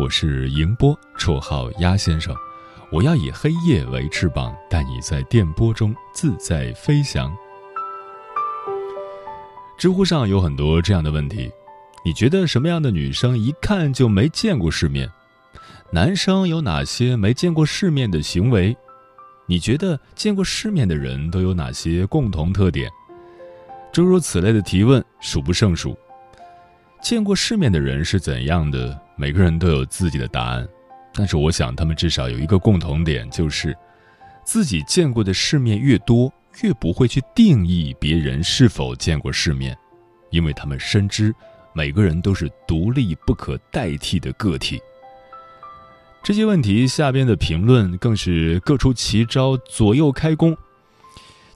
我是迎波，绰号鸭先生。我要以黑夜为翅膀，带你在电波中自在飞翔。知乎上有很多这样的问题：你觉得什么样的女生一看就没见过世面？男生有哪些没见过世面的行为？你觉得见过世面的人都有哪些共同特点？诸如此类的提问数不胜数。见过世面的人是怎样的？每个人都有自己的答案，但是我想他们至少有一个共同点，就是自己见过的世面越多，越不会去定义别人是否见过世面，因为他们深知每个人都是独立不可代替的个体。这些问题下边的评论更是各出奇招，左右开弓。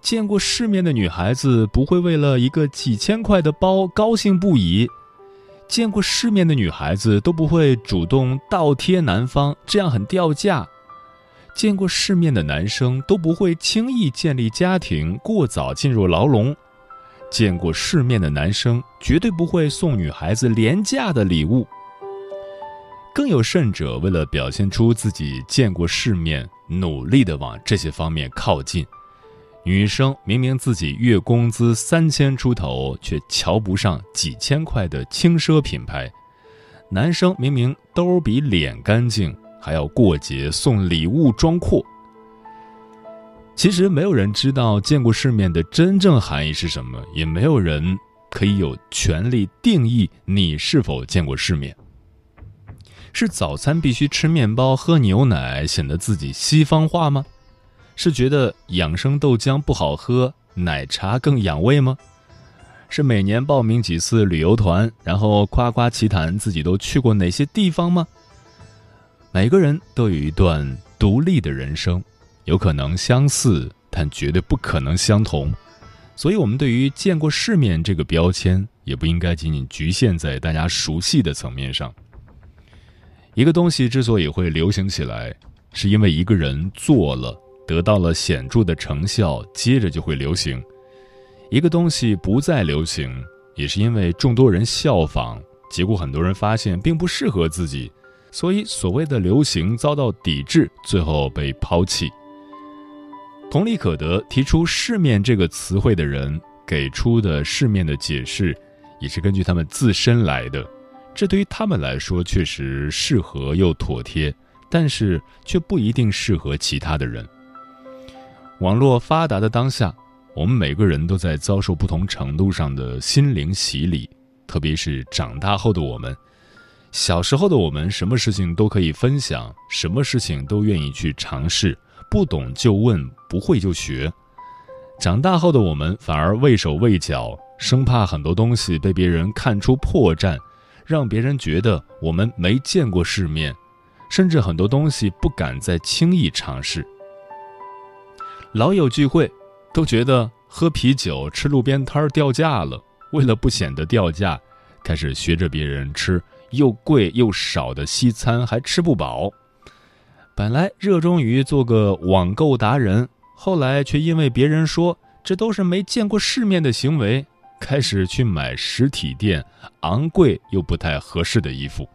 见过世面的女孩子不会为了一个几千块的包高兴不已，见过世面的女孩子都不会主动倒贴男方，这样很掉价。见过世面的男生都不会轻易建立家庭，过早进入牢笼。见过世面的男生绝对不会送女孩子廉价的礼物。更有甚者，为了表现出自己见过世面，努力的往这些方面靠近。女生明明自己月工资三千出头，却瞧不上几千块的轻奢品牌；男生明明兜比脸干净，还要过节送礼物装阔。其实没有人知道见过世面的真正含义是什么，也没有人可以有权利定义你是否见过世面。是早餐必须吃面包喝牛奶，显得自己西方化吗？是觉得养生豆浆不好喝，奶茶更养胃吗？是每年报名几次旅游团，然后夸夸其谈自己都去过哪些地方吗？每个人都有一段独立的人生，有可能相似，但绝对不可能相同。所以，我们对于见过世面这个标签，也不应该仅仅局限在大家熟悉的层面上。一个东西之所以会流行起来，是因为一个人做了，得到了显著的成效，接着就会流行。一个东西不再流行，也是因为众多人效仿，结果很多人发现并不适合自己，所以所谓的流行遭到抵制，最后被抛弃。同理可得，提出“世面”这个词汇的人给出的“世面”的解释，也是根据他们自身来的。这对于他们来说确实适合又妥帖，但是却不一定适合其他的人。网络发达的当下，我们每个人都在遭受不同程度上的心灵洗礼，特别是长大后的我们。小时候的我们，什么事情都可以分享，什么事情都愿意去尝试，不懂就问，不会就学。长大后的我们反而畏手畏脚，生怕很多东西被别人看出破绽。让别人觉得我们没见过世面，甚至很多东西不敢再轻易尝试。老友聚会，都觉得喝啤酒、吃路边摊儿掉价了。为了不显得掉价，开始学着别人吃又贵又少的西餐，还吃不饱。本来热衷于做个网购达人，后来却因为别人说这都是没见过世面的行为。开始去买实体店昂贵又不太合适的衣服。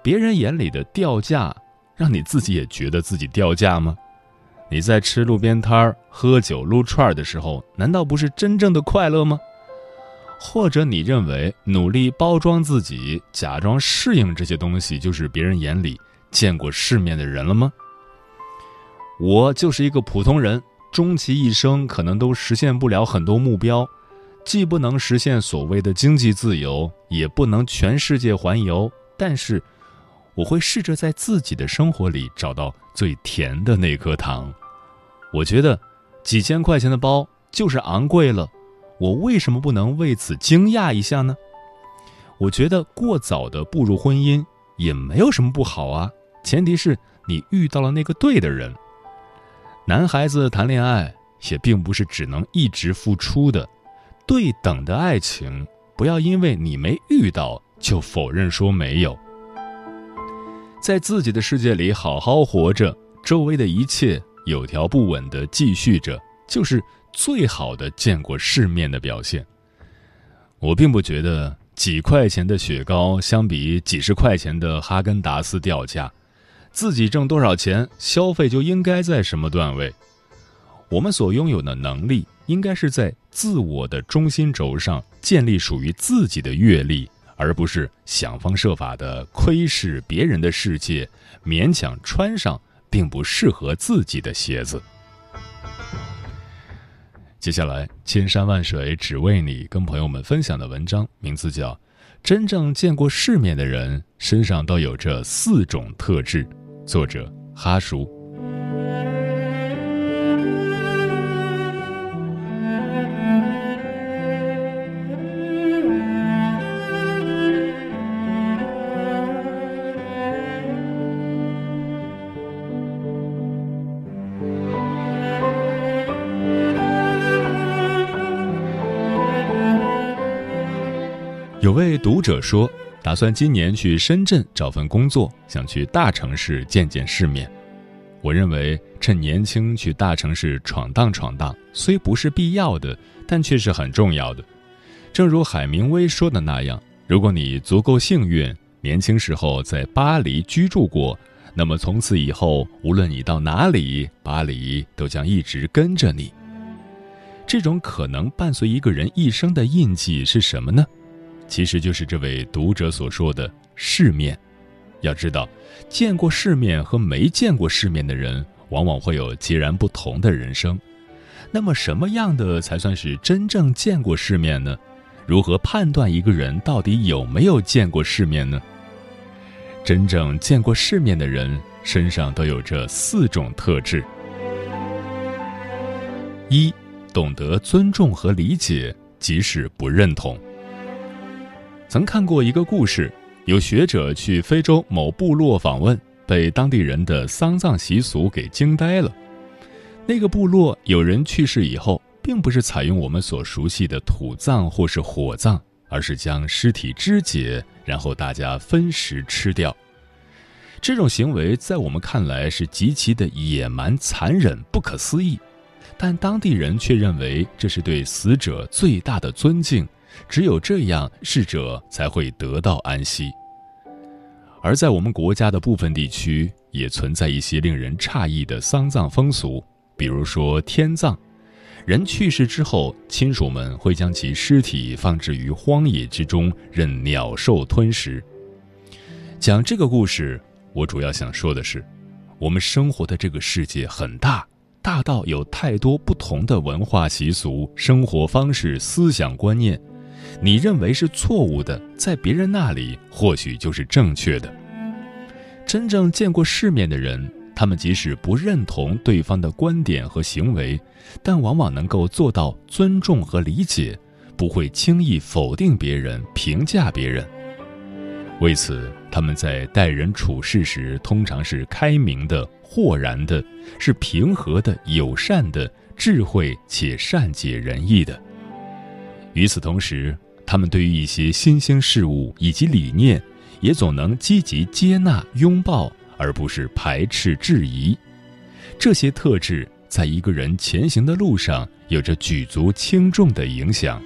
别人眼里的掉价，让你自己也觉得自己掉价吗？你在吃路边摊儿、喝酒、撸串儿的时候，难道不是真正的快乐吗？或者你认为努力包装自己、假装适应这些东西，就是别人眼里见过世面的人了吗？我就是一个普通人，终其一生可能都实现不了很多目标，既不能实现所谓的经济自由，也不能全世界环游，但是我会试着在自己的生活里找到最甜的那颗糖。我觉得几千块钱的包就是昂贵了。我为什么不能为此惊讶一下呢？我觉得过早的步入婚姻也没有什么不好啊，前提是你遇到了那个对的人。男孩子谈恋爱也并不是只能一直付出的，对等的爱情不要因为你没遇到就否认说没有。在自己的世界里好好活着，周围的一切有条不紊的继续着，就是。最好的见过世面的表现。我并不觉得几块钱的雪糕相比几十块钱的哈根达斯掉价，自己挣多少钱消费就应该在什么段位。我们所拥有的能力，应该是在自我的中心轴上建立属于自己的阅历，而不是想方设法的窥视别人的世界，勉强穿上并不适合自己的鞋子。接下来，千山万水只为你，跟朋友们分享的文章名字叫《真正见过世面的人身上都有着四种特质》，作者哈叔。有位读者说，打算今年去深圳找份工作，想去大城市见见世面。我认为，趁年轻去大城市闯荡闯荡，虽不是必要的，但却是很重要的。正如海明威说的那样，如果你足够幸运，年轻时候在巴黎居住过，那么从此以后，无论你到哪里，巴黎都将一直跟着你。这种可能伴随一个人一生的印记是什么呢？其实就是这位读者所说的世面。要知道，见过世面和没见过世面的人，往往会有截然不同的人生。那么，什么样的才算是真正见过世面呢？如何判断一个人到底有没有见过世面呢？真正见过世面的人身上都有这四种特质：一，懂得尊重和理解，即使不认同。曾看过一个故事，有学者去非洲某部落访问，被当地人的丧葬习俗给惊呆了。那个部落有人去世以后，并不是采用我们所熟悉的土葬或是火葬，而是将尸体肢解，然后大家分食吃掉。这种行为在我们看来是极其的野蛮、残忍、不可思议，但当地人却认为这是对死者最大的尊敬。只有这样，逝者才会得到安息。而在我们国家的部分地区，也存在一些令人诧异的丧葬风俗，比如说天葬。人去世之后，亲属们会将其尸体放置于荒野之中，任鸟兽吞食。讲这个故事，我主要想说的是，我们生活的这个世界很大，大到有太多不同的文化习俗、生活方式、思想观念。你认为是错误的，在别人那里或许就是正确的。真正见过世面的人，他们即使不认同对方的观点和行为，但往往能够做到尊重和理解，不会轻易否定别人、评价别人。为此，他们在待人处事时，通常是开明的、豁然的，是平和的、友善的、智慧且善解人意的。与此同时，他们对于一些新兴事物以及理念，也总能积极接纳、拥抱，而不是排斥、质疑。这些特质在一个人前行的路上有着举足轻重的影响。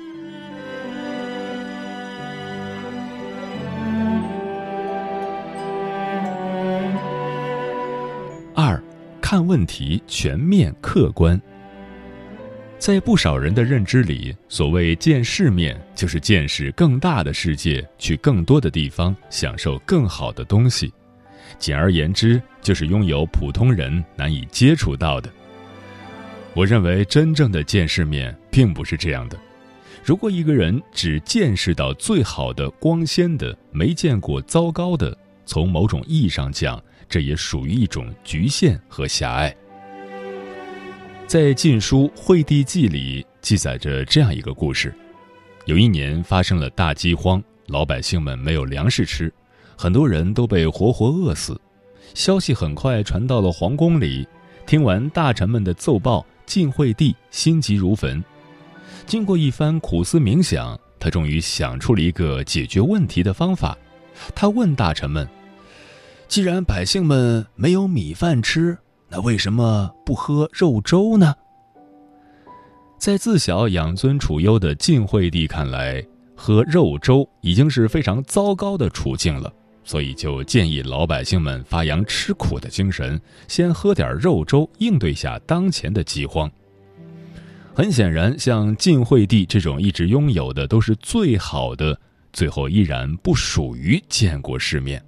二，看问题全面客观。在不少人的认知里，所谓见世面，就是见识更大的世界，去更多的地方，享受更好的东西。简而言之，就是拥有普通人难以接触到的。我认为，真正的见世面并不是这样的。如果一个人只见识到最好的、光鲜的，没见过糟糕的，从某种意义上讲，这也属于一种局限和狭隘。在《晋书·惠帝纪》里记载着这样一个故事：有一年发生了大饥荒，老百姓们没有粮食吃，很多人都被活活饿死。消息很快传到了皇宫里，听完大臣们的奏报，晋惠帝心急如焚。经过一番苦思冥想，他终于想出了一个解决问题的方法。他问大臣们：“既然百姓们没有米饭吃，”那为什么不喝肉粥呢？在自小养尊处优的晋惠帝看来，喝肉粥已经是非常糟糕的处境了，所以就建议老百姓们发扬吃苦的精神，先喝点肉粥应对下当前的饥荒。很显然，像晋惠帝这种一直拥有的都是最好的，最后依然不属于见过世面。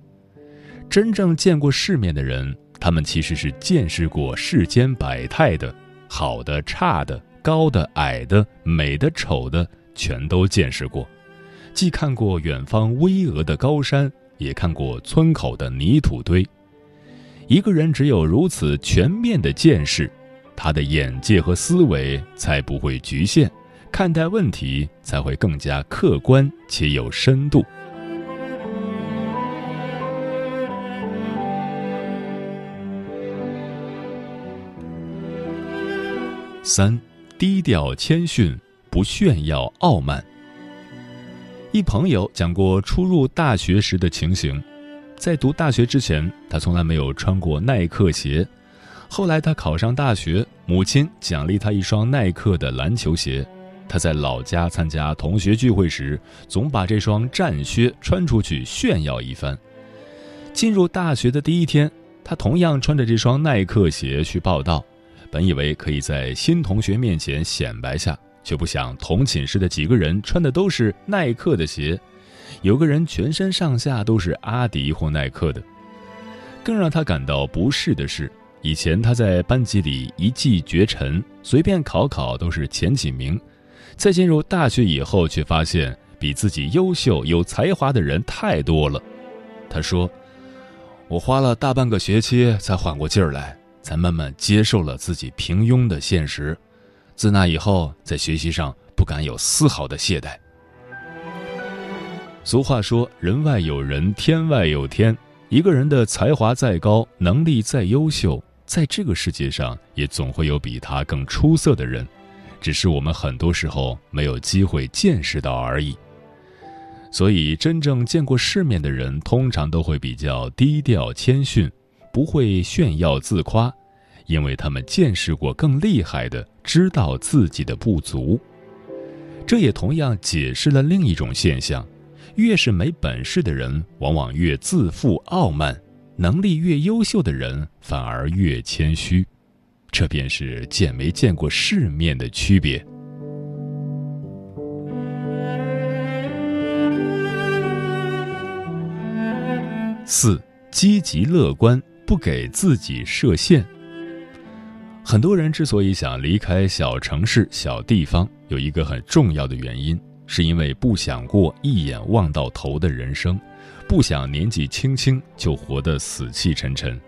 真正见过世面的人。他们其实是见识过世间百态的，好的、差的、高的、矮的、美的、丑的，全都见识过。既看过远方巍峨的高山，也看过村口的泥土堆。一个人只有如此全面的见识，他的眼界和思维才不会局限，看待问题才会更加客观且有深度。三，低调谦逊，不炫耀傲慢。一朋友讲过初入大学时的情形，在读大学之前，他从来没有穿过耐克鞋。后来他考上大学，母亲奖励他一双耐克的篮球鞋。他在老家参加同学聚会时，总把这双战靴穿出去炫耀一番。进入大学的第一天，他同样穿着这双耐克鞋去报道。本以为可以在新同学面前显摆下，却不想同寝室的几个人穿的都是耐克的鞋，有个人全身上下都是阿迪或耐克的。更让他感到不适的是，以前他在班级里一骑绝尘，随便考考都是前几名，在进入大学以后，却发现比自己优秀有才华的人太多了。他说：“我花了大半个学期才缓过劲儿来。”才慢慢接受了自己平庸的现实，自那以后，在学习上不敢有丝毫的懈怠。俗话说：“人外有人，天外有天。”一个人的才华再高，能力再优秀，在这个世界上也总会有比他更出色的人，只是我们很多时候没有机会见识到而已。所以，真正见过世面的人，通常都会比较低调谦逊。不会炫耀自夸，因为他们见识过更厉害的，知道自己的不足。这也同样解释了另一种现象：越是没本事的人，往往越自负傲慢；能力越优秀的人，反而越谦虚。这便是见没见过世面的区别。四，积极乐观。不给自己设限。很多人之所以想离开小城市、小地方，有一个很重要的原因，是因为不想过一眼望到头的人生，不想年纪轻轻就活得死气沉沉。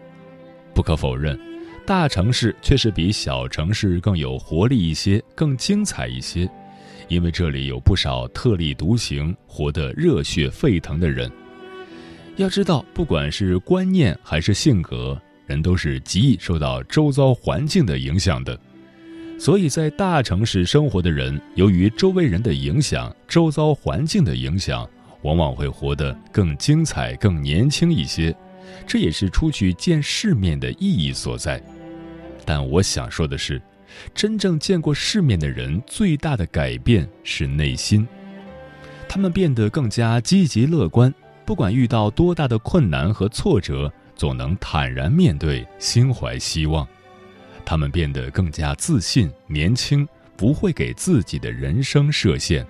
不可否认，大城市确实比小城市更有活力一些，更精彩一些，因为这里有不少特立独行、活得热血沸腾的人。要知道，不管是观念还是性格，人都是极易受到周遭环境的影响的。所以在大城市生活的人，由于周围人的影响、周遭环境的影响，往往会活得更精彩、更年轻一些。这也是出去见世面的意义所在。但我想说的是，真正见过世面的人，最大的改变是内心，他们变得更加积极乐观。不管遇到多大的困难和挫折，总能坦然面对，心怀希望。他们变得更加自信、年轻，不会给自己的人生设限。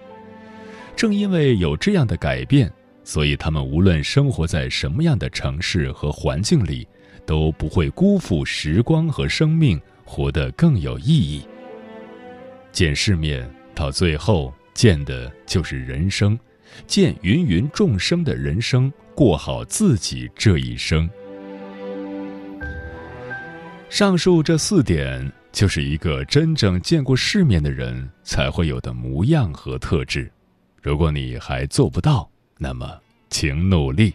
正因为有这样的改变，所以他们无论生活在什么样的城市和环境里，都不会辜负时光和生命，活得更有意义。见世面，到最后见的就是人生，见芸芸众生的人生，过好自己这一生。上述这四点，就是一个真正见过世面的人才会有的模样和特质。如果你还做不到，那么请努力。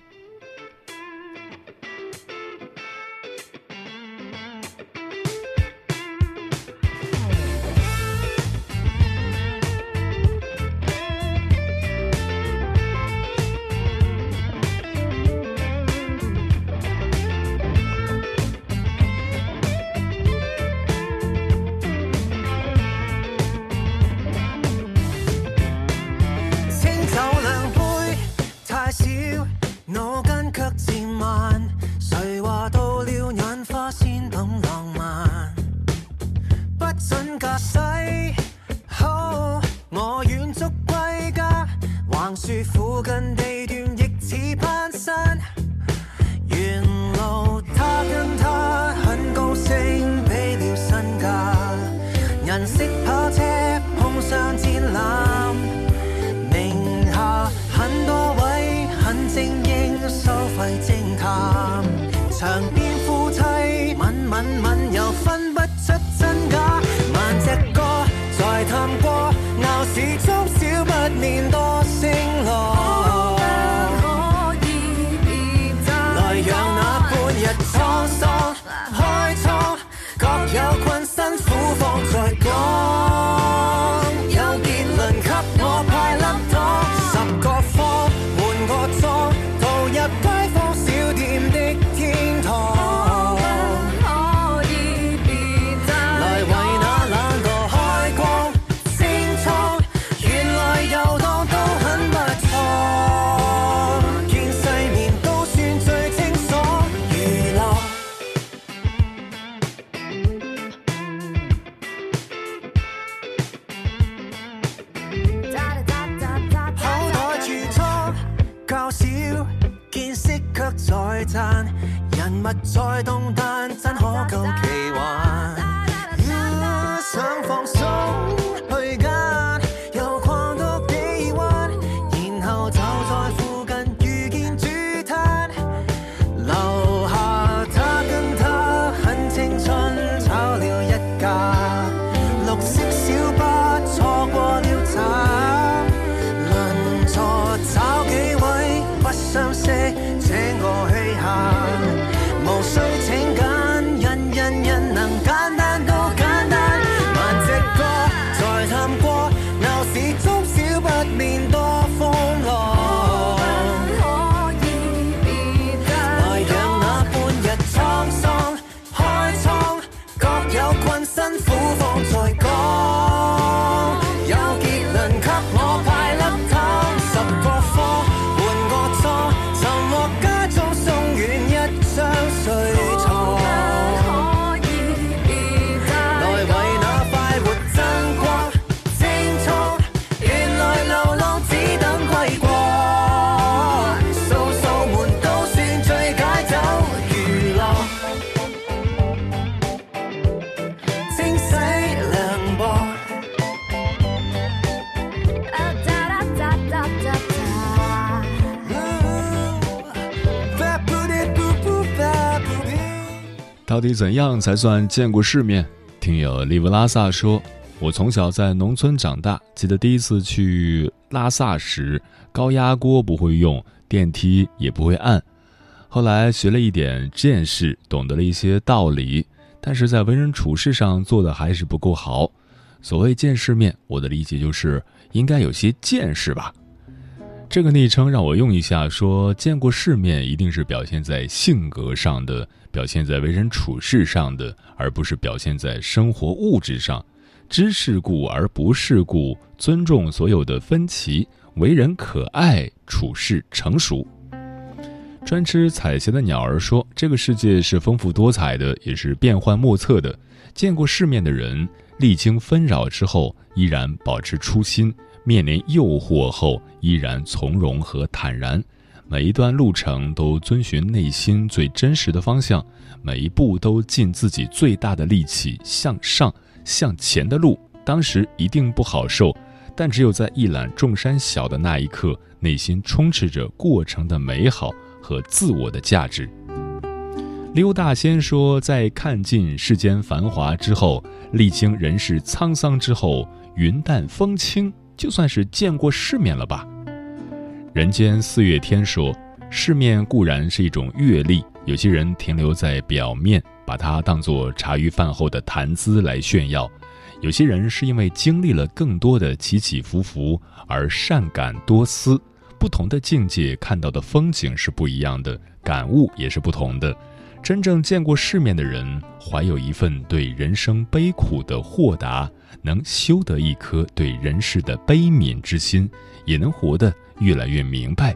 惨物在动，但真可求其。到底怎样才算见过世面？听友利布拉萨说：“我从小在农村长大，记得第一次去拉萨时，高压锅不会用，电梯也不会按。后来学了一点见识，懂得了一些道理，但是在为人处事上做的还是不够好。所谓见世面，我的理解就是应该有些见识吧。”这个昵称让我用一下，说见过世面一定是表现在性格上的，表现在为人处事上的，而不是表现在生活物质上。知世故而不世故，尊重所有的分歧，为人可爱，处事成熟。专吃彩霞的鸟儿说：“这个世界是丰富多彩的，也是变幻莫测的。见过世面的人，历经纷扰之后，依然保持初心；面临诱惑后，依然从容和坦然。每一段路程都遵循内心最真实的方向，每一步都尽自己最大的力气向上向前的路。当时一定不好受。”但只有在一览众山小的那一刻，内心充斥着过程的美好和自我的价值。刘大仙说，在看尽世间繁华之后，历经人世沧桑之后，云淡风轻，就算是见过世面了吧。人间四月天说，世面固然是一种阅历，有些人停留在表面，把它当作茶余饭后的谈资来炫耀。有些人是因为经历了更多的起起伏伏而善感多思，不同的境界看到的风景是不一样的，感悟也是不同的。真正见过世面的人，怀有一份对人生悲苦的豁达，能修得一颗对人世的悲悯之心，也能活得越来越明白。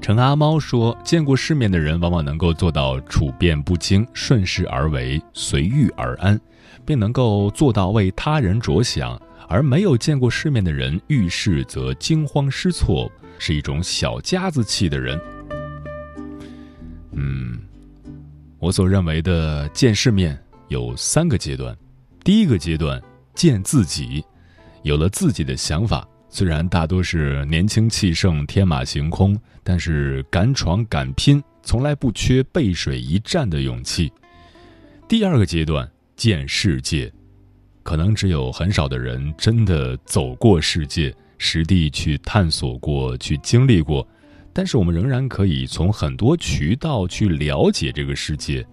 陈阿猫说：“见过世面的人，往往能够做到处变不惊，顺势而为，随遇而安。”并能够做到为他人着想，而没有见过世面的人遇事则惊慌失措，是一种小家子气的人。嗯，我所认为的见世面有三个阶段，第一个阶段见自己，有了自己的想法，虽然大多是年轻气盛、天马行空，但是敢闯敢拼，从来不缺背水一战的勇气。第二个阶段。见世界，可能只有很少的人真的走过世界，实地去探索过去经历过，但是我们仍然可以从很多渠道去了解这个世界，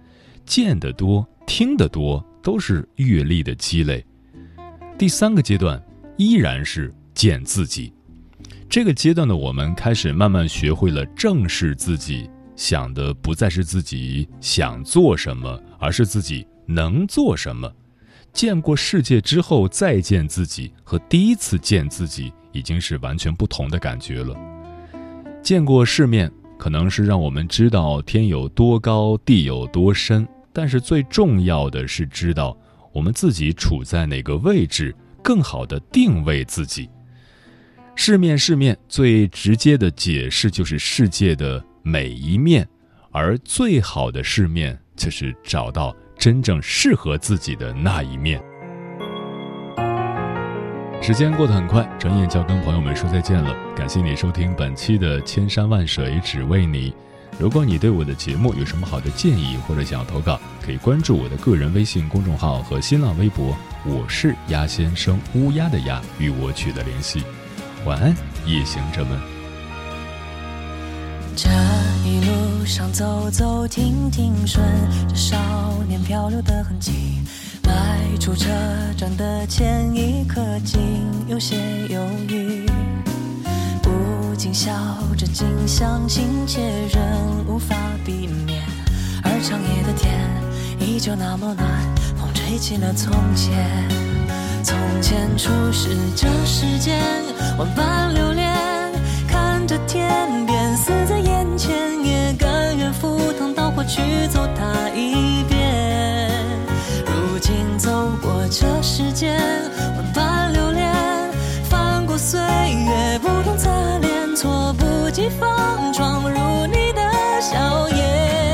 见得多，听得多，都是阅历的积累。第三个阶段依然是见自己，这个阶段的我们开始慢慢学会了正视自己，想的不再是自己想做什么，而是自己。能做什么？见过世界之后再见自己，和第一次见自己已经是完全不同的感觉了。见过世面，可能是让我们知道天有多高，地有多深，但是最重要的是知道我们自己处在哪个位置，更好的定位自己。世面，世面，最直接的解释就是世界的每一面，而最好的世面就是找到。真正适合自己的那一面。时间过得很快，转眼就要跟朋友们说再见了。感谢你收听本期的《千山万水只为你》。如果你对我的节目有什么好的建议，或者想要投稿，可以关注我的个人微信公众号和新浪微博，我是鸭先生，乌鸦的鸭，与我取得联系。晚安，夜行者们。这一路上走走停停，顺着少年漂流的痕迹，迈出车站的前一刻，竟有些犹豫，不禁笑着，竟相信且仍无法避免。而长夜的天依旧那么暖，风吹起了从前，从前初识这世间万般流连，看着天边。死在眼前，也甘愿赴汤蹈火去走它一遍。如今走过这世间万般流连，翻过岁月不同侧脸，猝不及防闯入你的笑颜。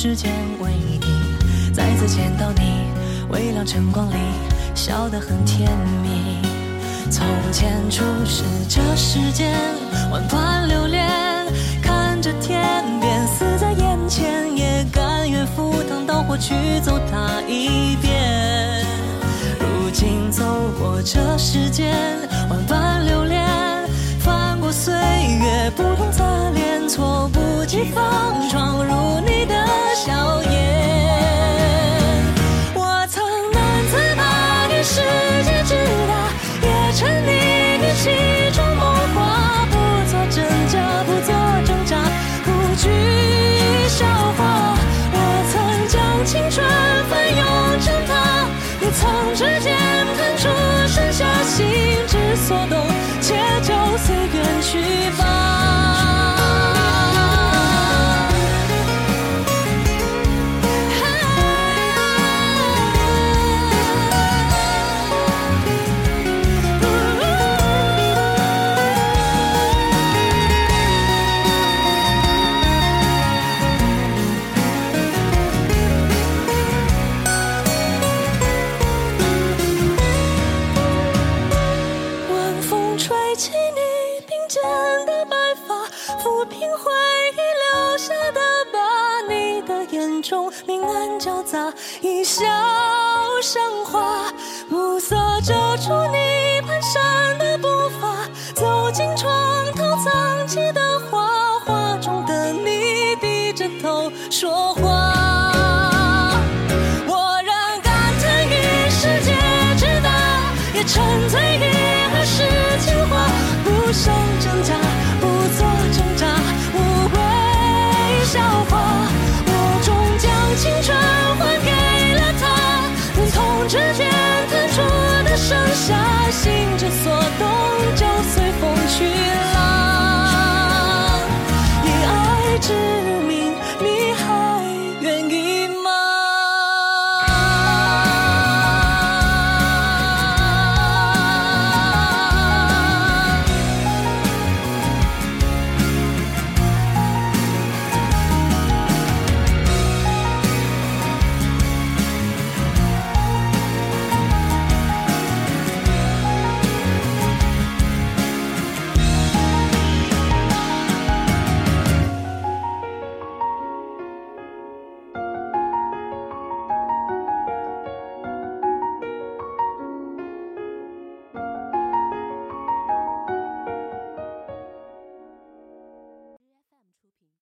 时间为定，再次见到你，微亮晨光里笑得很甜蜜。从前初识这世间，万般留恋，看着天边死在眼前，也甘愿赴汤蹈火去走它一遍。如今走过这世间，万般留恋，翻过岁月不同侧脸，措不及防闯入去吧。一笑生花，暮色遮住你蹒跚的步伐，走进床头藏起的画，画中的你低着头说话。